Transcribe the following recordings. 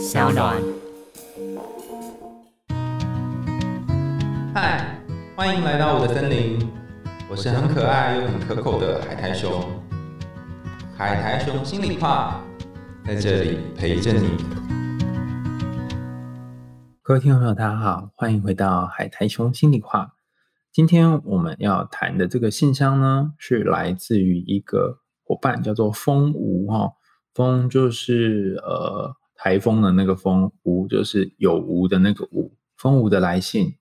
小暖。嗨，欢迎来到我的森林，我是很可爱又很可口的海苔熊。海苔熊心里话，在这里陪着你。各位听众朋友，大家好，欢迎回到海苔熊心里话。今天我们要谈的这个信箱呢，是来自于一个伙伴，叫做风无哈。风就是呃台风的那个风，无就是有无的那个无。风无的来信，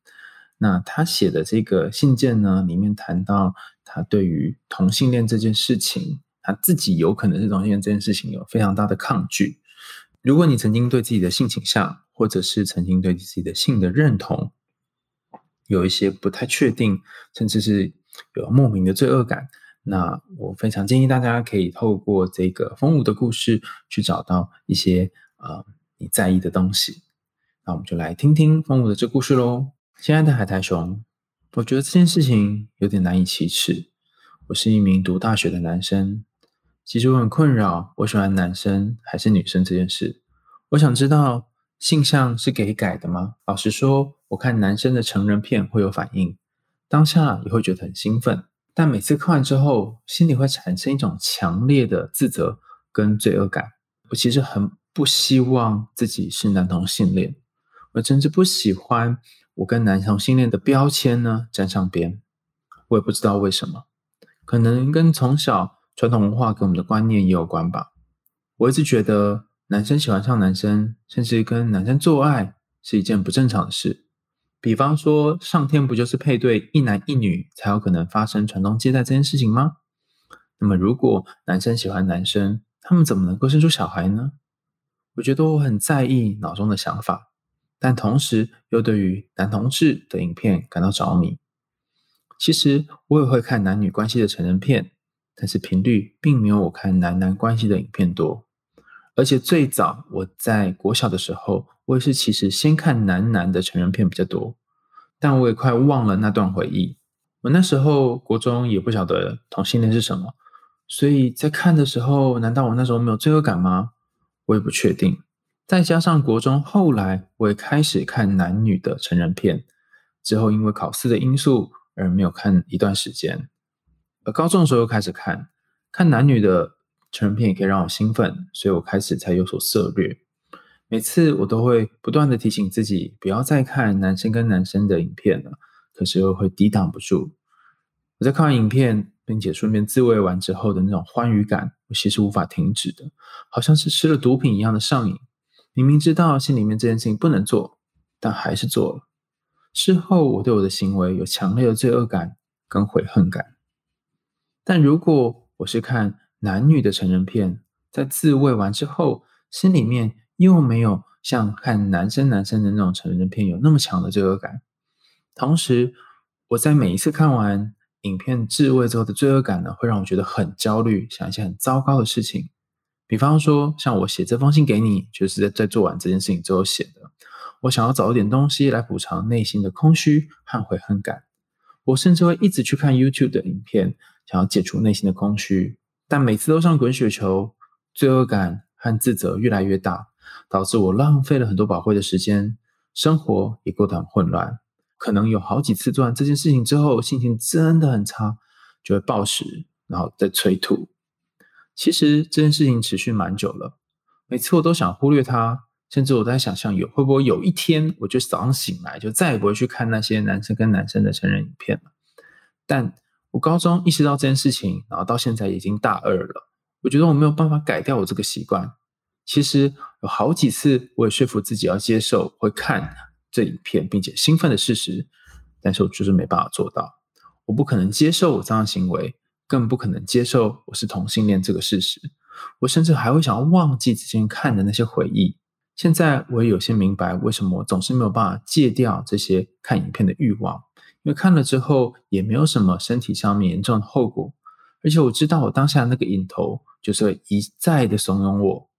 那他写的这个信件呢，里面谈到他对于同性恋这件事情，他自己有可能是同性恋这件事情有非常大的抗拒。如果你曾经对自己的性倾向，或者是曾经对自己的性的认同，有一些不太确定，甚至是有莫名的罪恶感。那我非常建议大家可以透过这个风舞的故事去找到一些呃你在意的东西。那我们就来听听风舞的这故事喽。亲爱的海苔熊，我觉得这件事情有点难以启齿。我是一名读大学的男生，其实我很困扰，我喜欢男生还是女生这件事。我想知道性向是可以改的吗？老实说，我看男生的成人片会有反应，当下也会觉得很兴奋。但每次看完之后，心里会产生一种强烈的自责跟罪恶感。我其实很不希望自己是男同性恋，我甚至不喜欢我跟男同性恋的标签呢沾上边。我也不知道为什么，可能跟从小传统文化给我们的观念也有关吧。我一直觉得男生喜欢上男生，甚至跟男生做爱是一件不正常的事。比方说，上天不就是配对一男一女才有可能发生传宗接代这件事情吗？那么，如果男生喜欢男生，他们怎么能够生出小孩呢？我觉得我很在意脑中的想法，但同时又对于男同志的影片感到着迷。其实我也会看男女关系的成人片，但是频率并没有我看男男关系的影片多。而且最早我在国小的时候，我也是其实先看男男的成人片比较多，但我也快忘了那段回忆。我那时候国中也不晓得同性恋是什么，所以在看的时候，难道我那时候没有罪恶感吗？我也不确定。再加上国中后来我也开始看男女的成人片，之后因为考试的因素而没有看一段时间，而高中的时候又开始看，看男女的。成人片也可以让我兴奋，所以我开始才有所涉略。每次我都会不断的提醒自己，不要再看男生跟男生的影片了，可是又会抵挡不住。我在看完影片，并且顺便自慰完之后的那种欢愉感，我其实无法停止的，好像是吃了毒品一样的上瘾。明明知道心里面这件事情不能做，但还是做了。事后我对我的行为有强烈的罪恶感跟悔恨感。但如果我是看，男女的成人片，在自慰完之后，心里面又没有像看男生男生的那种成人片有那么强的罪恶感。同时，我在每一次看完影片自慰之后的罪恶感呢，会让我觉得很焦虑，想一些很糟糕的事情。比方说，像我写这封信给你，就是在在做完这件事情之后写的。我想要找一点东西来补偿内心的空虚和悔恨感。我甚至会一直去看 YouTube 的影片，想要解除内心的空虚。但每次都像滚雪球，罪恶感和自责越来越大，导致我浪费了很多宝贵的时间，生活也过得很混乱。可能有好几次做完这件事情之后，心情真的很差，就会暴食，然后再催吐。其实这件事情持续蛮久了，每次我都想忽略它，甚至我在想象有会不会有一天，我就早上醒来就再也不会去看那些男生跟男生的成人影片了。但我高中意识到这件事情，然后到现在已经大二了。我觉得我没有办法改掉我这个习惯。其实有好几次，我也说服自己要接受会看这影片并且兴奋的事实，但是我就是没办法做到。我不可能接受我这样的行为，更不可能接受我是同性恋这个事实。我甚至还会想要忘记之前看的那些回忆。现在我也有些明白，为什么我总是没有办法戒掉这些看影片的欲望。因为看了之后也没有什么身体上面严重的后果，而且我知道我当下那个瘾头就是一再的怂恿我，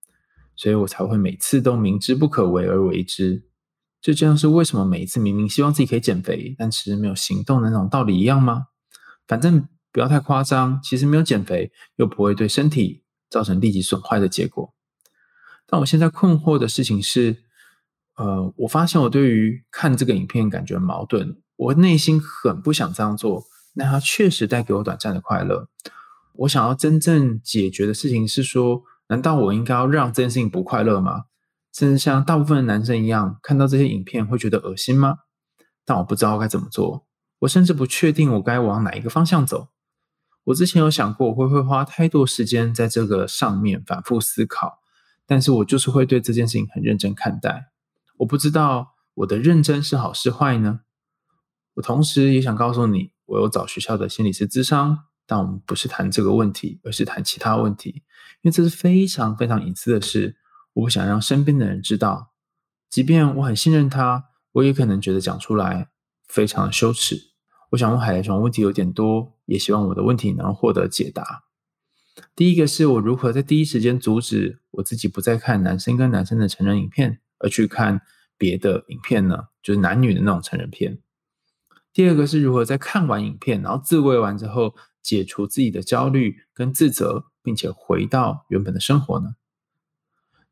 所以我才会每次都明知不可为而为之。这就这样是为什么每一次明明希望自己可以减肥，但其实没有行动的那种道理一样吗？反正不要太夸张，其实没有减肥又不会对身体造成立即损坏的结果。但我现在困惑的事情是，呃，我发现我对于看这个影片感觉矛盾，我内心很不想这样做，但它确实带给我短暂的快乐。我想要真正解决的事情是说，难道我应该要让这件事情不快乐吗？甚至像大部分的男生一样，看到这些影片会觉得恶心吗？但我不知道该怎么做，我甚至不确定我该往哪一个方向走。我之前有想过，我会不会花太多时间在这个上面反复思考？但是我就是会对这件事情很认真看待。我不知道我的认真是好是坏呢？我同时也想告诉你，我有找学校的心理师咨商，但我们不是谈这个问题，而是谈其他问题，因为这是非常非常隐私的事。我想让身边的人知道，即便我很信任他，我也可能觉得讲出来非常的羞耻。我想问海来熊问题有点多，也希望我的问题能获得解答。第一个是我如何在第一时间阻止我自己不再看男生跟男生的成人影片，而去看别的影片呢？就是男女的那种成人片。第二个是如何在看完影片，然后自慰完之后，解除自己的焦虑跟自责，并且回到原本的生活呢？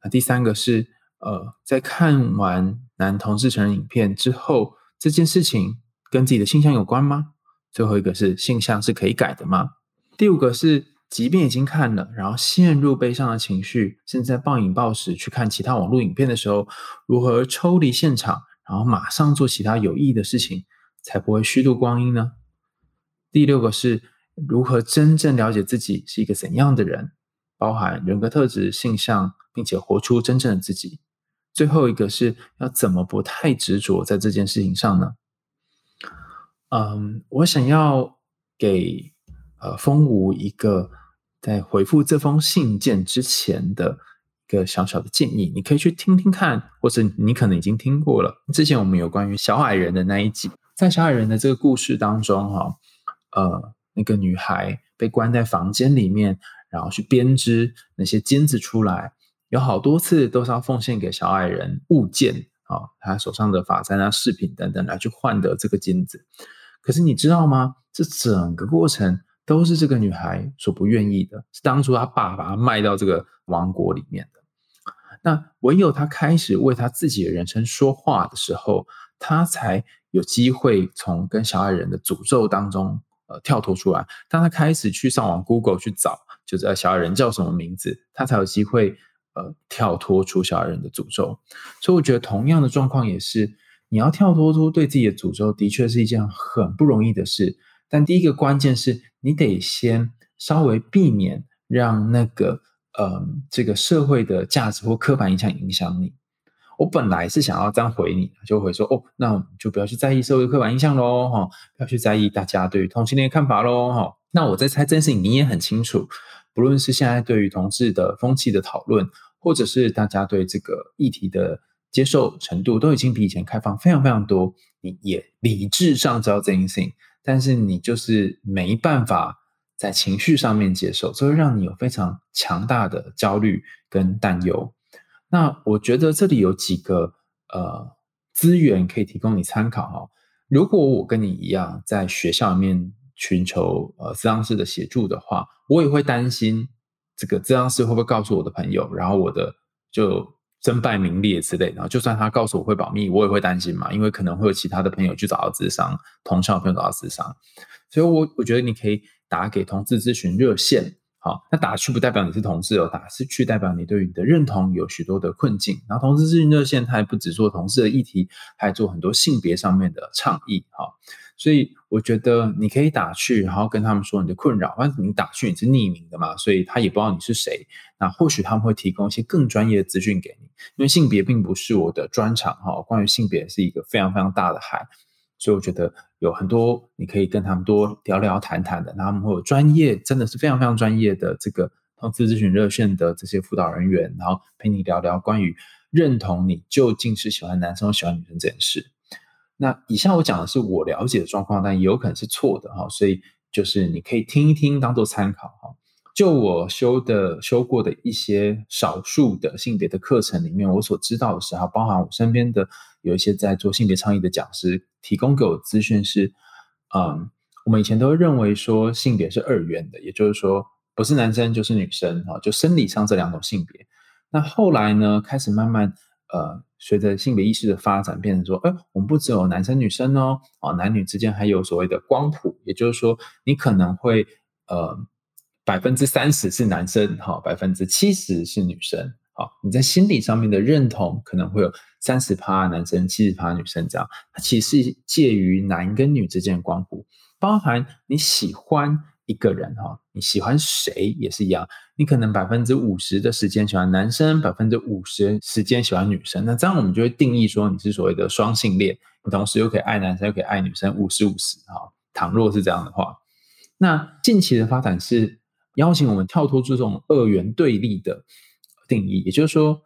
那第三个是呃，在看完男同志成人影片之后，这件事情。跟自己的性向有关吗？最后一个是性向是可以改的吗？第五个是，即便已经看了，然后陷入悲伤的情绪，甚至在暴饮暴食去看其他网络影片的时候，如何抽离现场，然后马上做其他有意义的事情，才不会虚度光阴呢？第六个是如何真正了解自己是一个怎样的人，包含人格特质、性向，并且活出真正的自己。最后一个是要怎么不太执着在这件事情上呢？嗯，我想要给呃风无一个在回复这封信件之前的一个小小的建议，你可以去听听看，或者你可能已经听过了。之前我们有关于小矮人的那一集，在小矮人的这个故事当中，哈，呃，那个女孩被关在房间里面，然后去编织那些金子出来，有好多次都是要奉献给小矮人物件啊，他手上的发簪啊、饰品等等来去换得这个金子。可是你知道吗？这整个过程都是这个女孩所不愿意的，是当初她爸把她卖到这个王国里面的。那唯有她开始为她自己的人生说话的时候，她才有机会从跟小矮人的诅咒当中呃跳脱出来。当她开始去上网 Google 去找，就是小矮人叫什么名字，他才有机会呃跳脱出小矮人的诅咒。所以我觉得同样的状况也是。你要跳脱出对自己的诅咒，的确是一件很不容易的事。但第一个关键是你得先稍微避免让那个嗯这个社会的价值或刻板印象影响你。我本来是想要这样回你，就回说哦，那我们就不要去在意社会刻板印象喽，哈，不要去在意大家对于同性恋看法喽，哈。那我在猜这件事你也很清楚，不论是现在对于同志的风气的讨论，或者是大家对这个议题的。接受程度都已经比以前开放非常非常多，你也理智上知道这件事情，但是你就是没办法在情绪上面接受，这会让你有非常强大的焦虑跟担忧。那我觉得这里有几个呃资源可以提供你参考哈。如果我跟你一样在学校里面寻求呃咨商师的协助的话，我也会担心这个咨商师会不会告诉我的朋友，然后我的就。身败名裂之类，然后就算他告诉我会保密，我也会担心嘛，因为可能会有其他的朋友去找到智商，同校朋友找到智商，所以我我觉得你可以打给同志咨询热线，好，那打去不代表你是同志哦，打是去代表你对于你的认同有许多的困境，然后同志咨询热线它还不只做同志的议题，还做很多性别上面的倡议，哈。所以我觉得你可以打去，然后跟他们说你的困扰。但是你打去你是匿名的嘛，所以他也不知道你是谁。那或许他们会提供一些更专业的资讯给你。因为性别并不是我的专长哈，关于性别是一个非常非常大的海，所以我觉得有很多你可以跟他们多聊聊谈谈的。他们会有专业，真的是非常非常专业的这个投资咨询热线的这些辅导人员，然后陪你聊聊关于认同你究竟是喜欢男生或喜欢女生这件事。那以下我讲的是我了解的状况，但也有可能是错的哈，所以就是你可以听一听，当做参考哈。就我修的修过的一些少数的性别的课程里面，我所知道的是哈，包含我身边的有一些在做性别倡议的讲师提供给我资讯是，嗯，我们以前都认为说性别是二元的，也就是说不是男生就是女生哈，就生理上这两种性别。那后来呢，开始慢慢呃，随着性别意识的发展，变成说，哎，我们不只有男生女生哦，啊，男女之间还有所谓的光谱，也就是说，你可能会呃。百分之三十是男生，哈，百分之七十是女生，好，你在心理上面的认同可能会有三十趴男生，七十趴女生这样，它其实是介于男跟女之间的光谱，包含你喜欢一个人，哈，你喜欢谁也是一样，你可能百分之五十的时间喜欢男生，百分之五十时间喜欢女生，那这样我们就会定义说你是所谓的双性恋，你同时又可以爱男生又可以爱女生，五十五十，哈，倘若是这样的话，那近期的发展是。邀请我们跳脱出这种二元对立的定义，也就是说，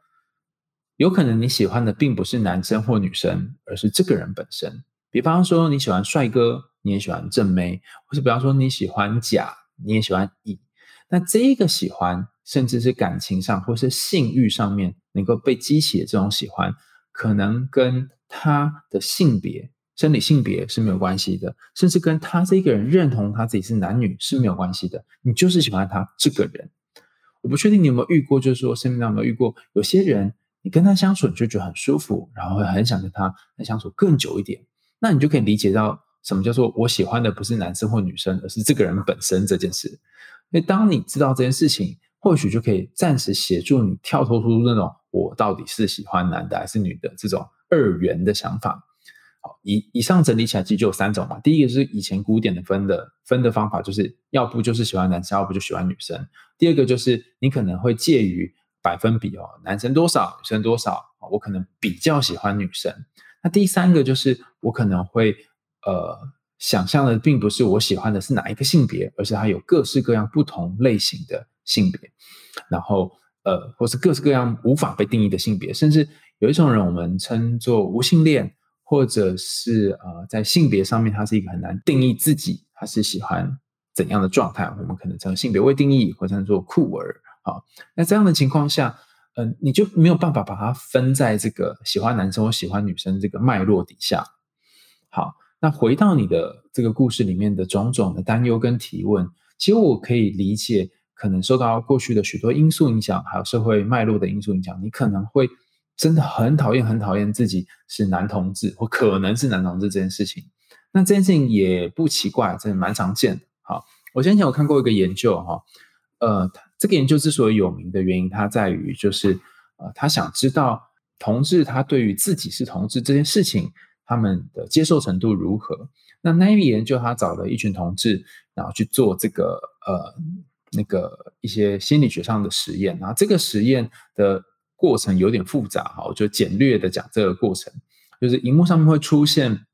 有可能你喜欢的并不是男生或女生，而是这个人本身。比方说，你喜欢帅哥，你也喜欢正妹，或是比方说你喜欢甲，你也喜欢乙。那这一个喜欢，甚至是感情上或是性欲上面能够被激起的这种喜欢，可能跟他的性别。生理性别是没有关系的，甚至跟他这个人认同他自己是男女是没有关系的。你就是喜欢他这个人。我不确定你有没有遇过，就是说生命当中有没有遇过有些人，你跟他相处你就觉得很舒服，然后会很想跟他相处更久一点。那你就可以理解到什么叫做我喜欢的不是男生或女生，而是这个人本身这件事。因为当你知道这件事情，或许就可以暂时协助你跳脱出那种我到底是喜欢男的还是女的这种二元的想法。好，以以上整理起来，其实就有三种嘛。第一个是以前古典的分的分的方法，就是要不就是喜欢男生，要不就喜欢女生。第二个就是你可能会介于百分比哦，男生多少，女生多少我可能比较喜欢女生。那第三个就是我可能会呃想象的，并不是我喜欢的是哪一个性别，而是它有各式各样不同类型的性别，然后呃或是各式各样无法被定义的性别，甚至有一种人我们称作无性恋。或者是呃，在性别上面，它是一个很难定义自己，他是喜欢怎样的状态，我们可能称性别未定义，或称作酷儿。好，那这样的情况下，嗯，你就没有办法把它分在这个喜欢男生或喜欢女生这个脉络底下。好，那回到你的这个故事里面的种种的担忧跟提问，其实我可以理解，可能受到过去的许多因素影响，还有社会脉络的因素影响，你可能会。真的很讨厌，很讨厌自己是男同志或可能是男同志这件事情。那这件事情也不奇怪，真的蛮常见的。好，我先前有看过一个研究哈，呃，这个研究之所以有名的原因，它在于就是呃，他想知道同志他对于自己是同志这件事情，他们的接受程度如何。那那一个研究，他找了一群同志，然后去做这个呃那个一些心理学上的实验，然后这个实验的。过程有点复杂哈，我就简略的讲这个过程，就是荧幕上面会出现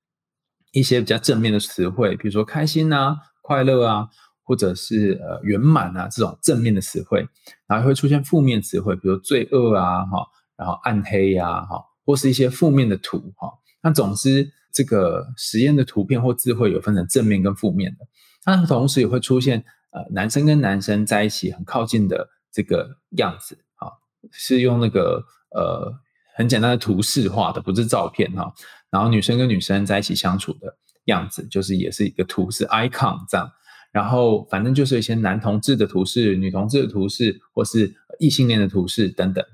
一些比较正面的词汇，比如说开心啊、快乐啊，或者是呃圆满啊这种正面的词汇，然后会出现负面词汇，比如罪恶啊哈，然后暗黑呀哈，或是一些负面的图哈。那总之，这个实验的图片或字汇有分成正面跟负面的，它同时也会出现呃男生跟男生在一起很靠近的这个样子。是用那个呃很简单的图示画的，不是照片哈。然后女生跟女生在一起相处的样子，就是也是一个图是 icon 这样。然后反正就是一些男同志的图示、女同志的图示，或是异性恋的图示等等。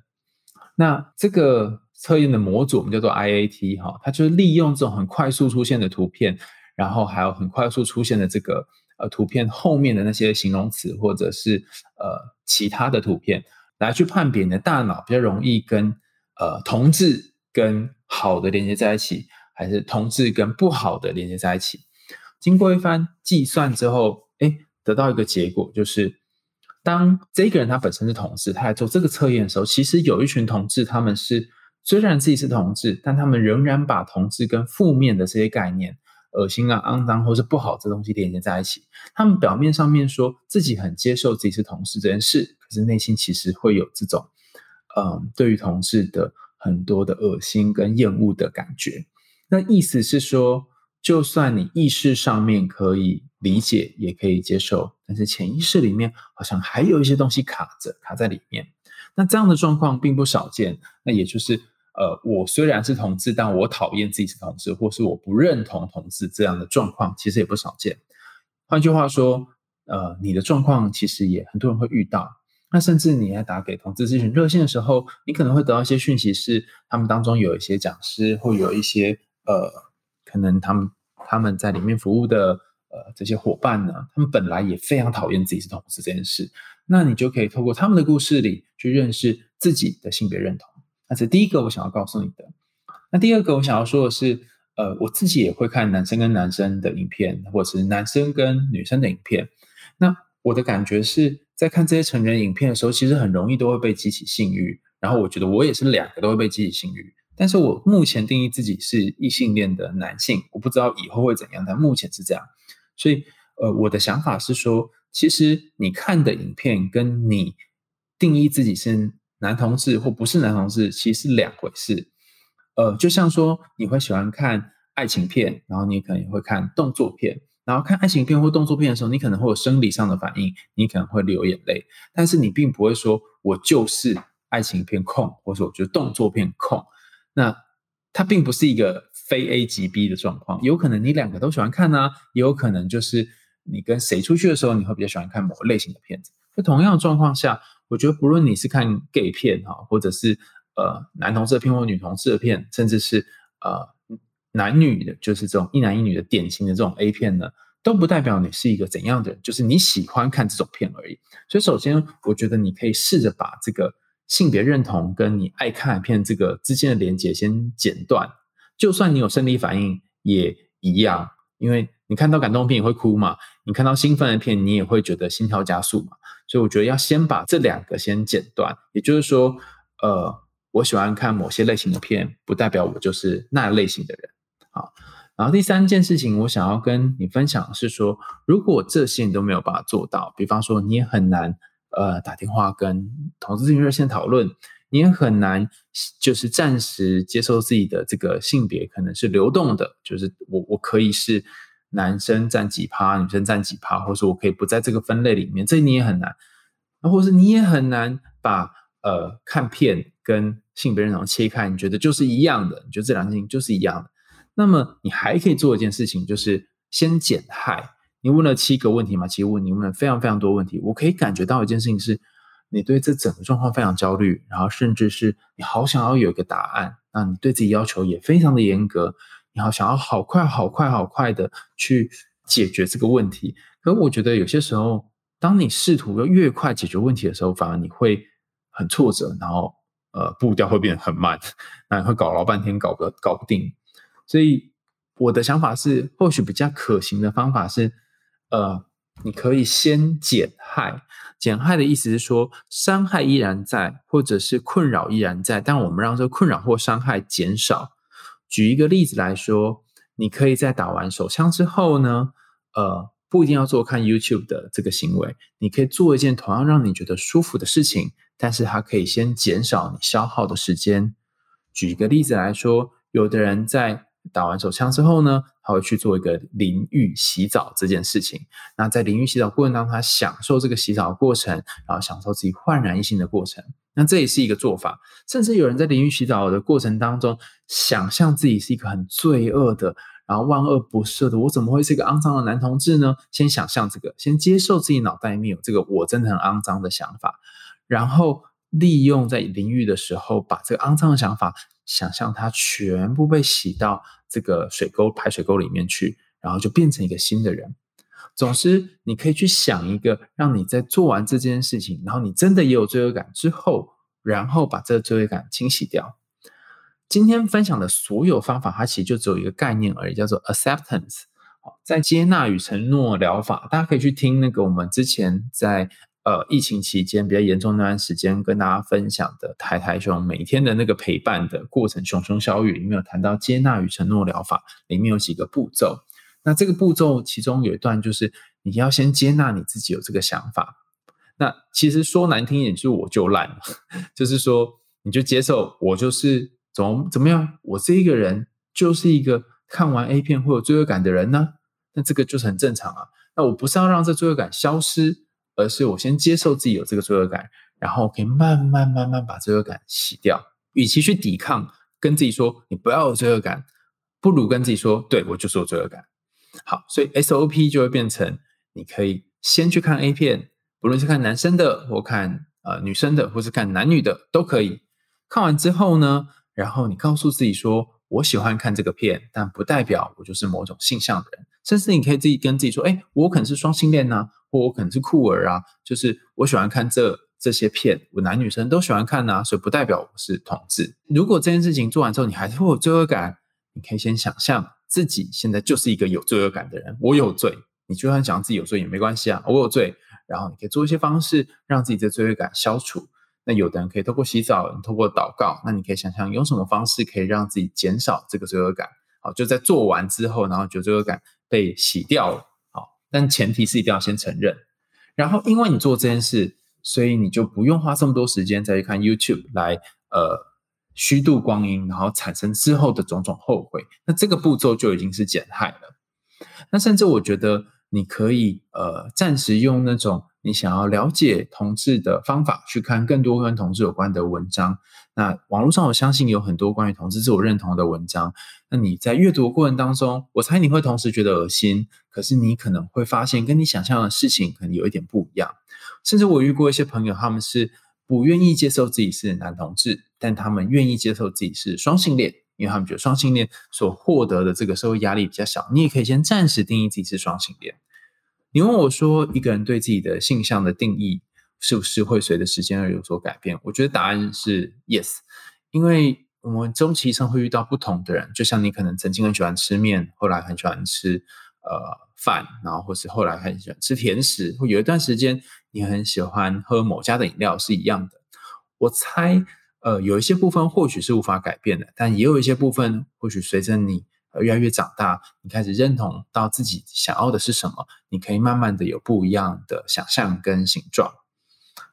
那这个测验的模组我们叫做 IAT 哈，它就是利用这种很快速出现的图片，然后还有很快速出现的这个呃图片后面的那些形容词或者是呃其他的图片。来去判别你的大脑比较容易跟呃同志跟好的连接在一起，还是同志跟不好的连接在一起？经过一番计算之后，哎，得到一个结果，就是当这个人他本身是同志，他来做这个测验的时候，其实有一群同志，他们是虽然自己是同志，但他们仍然把同志跟负面的这些概念。恶心啊、肮脏或是不好这东西连接在一起，他们表面上面说自己很接受自己是同事这件事，可是内心其实会有这种，嗯，对于同事的很多的恶心跟厌恶的感觉。那意思是说，就算你意识上面可以理解，也可以接受，但是潜意识里面好像还有一些东西卡着，卡在里面。那这样的状况并不少见，那也就是。呃，我虽然是同志，但我讨厌自己是同志，或是我不认同同志这样的状况，其实也不少见。换句话说，呃，你的状况其实也很多人会遇到。那甚至你在打给同志咨询热线的时候，你可能会得到一些讯息，是他们当中有一些讲师，或有一些呃，可能他们他们在里面服务的呃这些伙伴呢，他们本来也非常讨厌自己是同志这件事。那你就可以透过他们的故事里去认识自己的性别认同。那是第一个我想要告诉你的。那第二个我想要说的是，呃，我自己也会看男生跟男生的影片，或者是男生跟女生的影片。那我的感觉是。在看这些成人影片的时候，其实很容易都会被激起性欲。然后我觉得我也是两个都会被激起性欲。但是我目前定义自己是异性恋的男性，我不知道以后会怎样，但目前是这样。所以，呃，我的想法是说，其实你看的影片跟你定义自己是男同志或不是男同志，其实是两回事。呃，就像说你会喜欢看爱情片，然后你可能也会看动作片。然后看爱情片或动作片的时候，你可能会有生理上的反应，你可能会流眼泪，但是你并不会说“我就是爱情片控”或者“我就是动作片控”。那它并不是一个非 A 即 B 的状况，有可能你两个都喜欢看呢，也有可能就是你跟谁出去的时候，你会比较喜欢看某个类型的片子。在同样的状况下，我觉得不论你是看 gay 片哈，或者是呃男同志的片或女同志的片，甚至是呃。男女的，就是这种一男一女的典型的这种 A 片呢，都不代表你是一个怎样的人，就是你喜欢看这种片而已。所以，首先，我觉得你可以试着把这个性别认同跟你爱看片这个之间的连接先剪断。就算你有生理反应也一样，因为你看到感动片也会哭嘛，你看到兴奋的片你也会觉得心跳加速嘛。所以，我觉得要先把这两个先剪断。也就是说，呃，我喜欢看某些类型的片，不代表我就是那类型的人。好，然后第三件事情，我想要跟你分享的是说，如果这些你都没有办法做到，比方说你也很难呃打电话跟同志咨询热线讨论，你也很难就是暂时接受自己的这个性别可能是流动的，就是我我可以是男生占几趴，女生占几趴，或者说我可以不在这个分类里面，这你也很难，那或是你也很难把呃看片跟性别认同切开，你觉得就是一样的，你觉得这两件事情就是一样的。那么你还可以做一件事情，就是先减害。你问了七个问题嘛？其实问你问了非常非常多问题。我可以感觉到一件事情是，你对这整个状况非常焦虑，然后甚至是你好想要有一个答案。那你对自己要求也非常的严格，你好想要好快好快好快的去解决这个问题。可我觉得有些时候，当你试图要越快解决问题的时候，反而你会很挫折，然后呃步调会变得很慢，那会搞老半天搞不搞不定。所以我的想法是，或许比较可行的方法是，呃，你可以先减害。减害的意思是说，伤害依然在，或者是困扰依然在，但我们让这个困扰或伤害减少。举一个例子来说，你可以在打完手枪之后呢，呃，不一定要做看 YouTube 的这个行为，你可以做一件同样让你觉得舒服的事情，但是它可以先减少你消耗的时间。举一个例子来说，有的人在打完手枪之后呢，他会去做一个淋浴洗澡这件事情。那在淋浴洗澡过程当中，他享受这个洗澡的过程，然后享受自己焕然一新的过程。那这也是一个做法。甚至有人在淋浴洗澡的过程当中，想象自己是一个很罪恶的，然后万恶不赦的，我怎么会是一个肮脏的男同志呢？先想象这个，先接受自己脑袋里面有这个我真的很肮脏的想法，然后利用在淋浴的时候，把这个肮脏的想法。想象它全部被洗到这个水沟排水沟里面去，然后就变成一个新的人。总之，你可以去想一个，让你在做完这件事情，然后你真的也有罪恶感之后，然后把这个罪恶感清洗掉。今天分享的所有方法，它其实就只有一个概念而已，叫做 acceptance。在接纳与承诺疗法，大家可以去听那个我们之前在。呃，疫情期间比较严重那段时间，跟大家分享的台台兄每天的那个陪伴的过程，熊熊小雨里面有谈到接纳与承诺疗法，里面有几个步骤。那这个步骤其中有一段就是你要先接纳你自己有这个想法。那其实说难听一点，就是我就烂，就是说你就接受我就是怎么怎么样，我这一个人就是一个看完 A 片会有罪恶感的人呢？那这个就是很正常啊。那我不是要让这罪恶感消失。而是我先接受自己有这个罪恶感，然后可以慢慢慢慢把罪恶感洗掉。与其去抵抗，跟自己说你不要有罪恶感，不如跟自己说，对我就是有罪恶感。好，所以 SOP 就会变成，你可以先去看 A 片，不论是看男生的或看呃女生的，或是看男女的都可以。看完之后呢，然后你告诉自己说：“我喜欢看这个片，但不代表我就是某种性向的人。”甚至你可以自己跟自己说：“哎，我可能是双性恋呐，或我可能是酷儿啊，就是我喜欢看这这些片，我男女生都喜欢看呐，所以不代表我是同志。”如果这件事情做完之后，你还是会有罪恶感，你可以先想象自己现在就是一个有罪恶感的人，我有罪。你就算想自己有罪也没关系啊，我有罪。然后你可以做一些方式让自己的罪恶感消除。那有的人可以透过洗澡，透过祷告。那你可以想象用什么方式可以让自己减少这个罪恶感？好，就在做完之后，然后觉得罪恶感被洗掉了。好，但前提是一定要先承认。然后因为你做这件事，所以你就不用花这么多时间再去看 YouTube 来呃虚度光阴，然后产生之后的种种后悔。那这个步骤就已经是减害了。那甚至我觉得。你可以呃暂时用那种你想要了解同志的方法去看更多跟同志有关的文章。那网络上我相信有很多关于同志自我认同的文章。那你在阅读过程当中，我猜你会同时觉得恶心，可是你可能会发现跟你想象的事情可能有一点不一样。甚至我遇过一些朋友，他们是不愿意接受自己是男同志，但他们愿意接受自己是双性恋。因为他们觉得双性恋所获得的这个社会压力比较小，你也可以先暂时定义自己是双性恋。你问我说，一个人对自己的性向的定义是不是会随着时间而有所改变？我觉得答案是 yes，因为我们终其一生会遇到不同的人，就像你可能曾经很喜欢吃面，后来很喜欢吃呃饭，然后或是后来很喜欢吃甜食，或有一段时间你很喜欢喝某家的饮料是一样的。我猜。呃，有一些部分或许是无法改变的，但也有一些部分，或许随着你越来越长大，你开始认同到自己想要的是什么，你可以慢慢的有不一样的想象跟形状。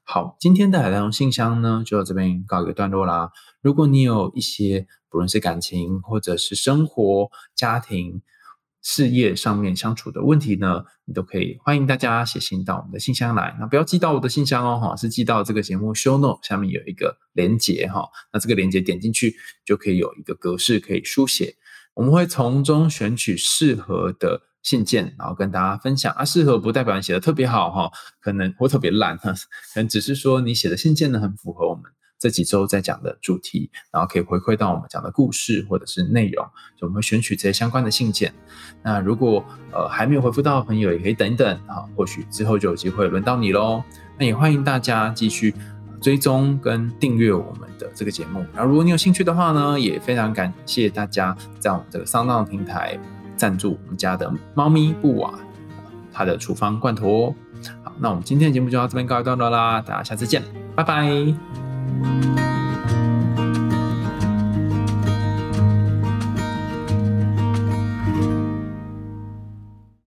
好，今天的海浪信箱呢，就到这边告一个段落啦。如果你有一些不论是感情或者是生活、家庭，事业上面相处的问题呢，你都可以欢迎大家写信到我们的信箱来。那不要寄到我的信箱哦，哈，是寄到这个节目 show note 下面有一个连接哈。那这个连接点进去就可以有一个格式可以书写，我们会从中选取适合的信件，然后跟大家分享。啊，适合不代表你写的特别好哈，可能或特别烂哈，可能只是说你写的信件呢很符合我们。这几周在讲的主题，然后可以回馈到我们讲的故事或者是内容，就我们会选取这些相关的信件。那如果呃还没有回复到的朋友，也可以等一等啊，或许之后就有机会轮到你喽。那也欢迎大家继续追踪跟订阅我们的这个节目。然后如果你有兴趣的话呢，也非常感谢大家在我们这个上档平台赞助我们家的猫咪布瓦它的处方罐头哦。好，那我们今天的节目就到这边告一段落啦，大家下次见，拜拜。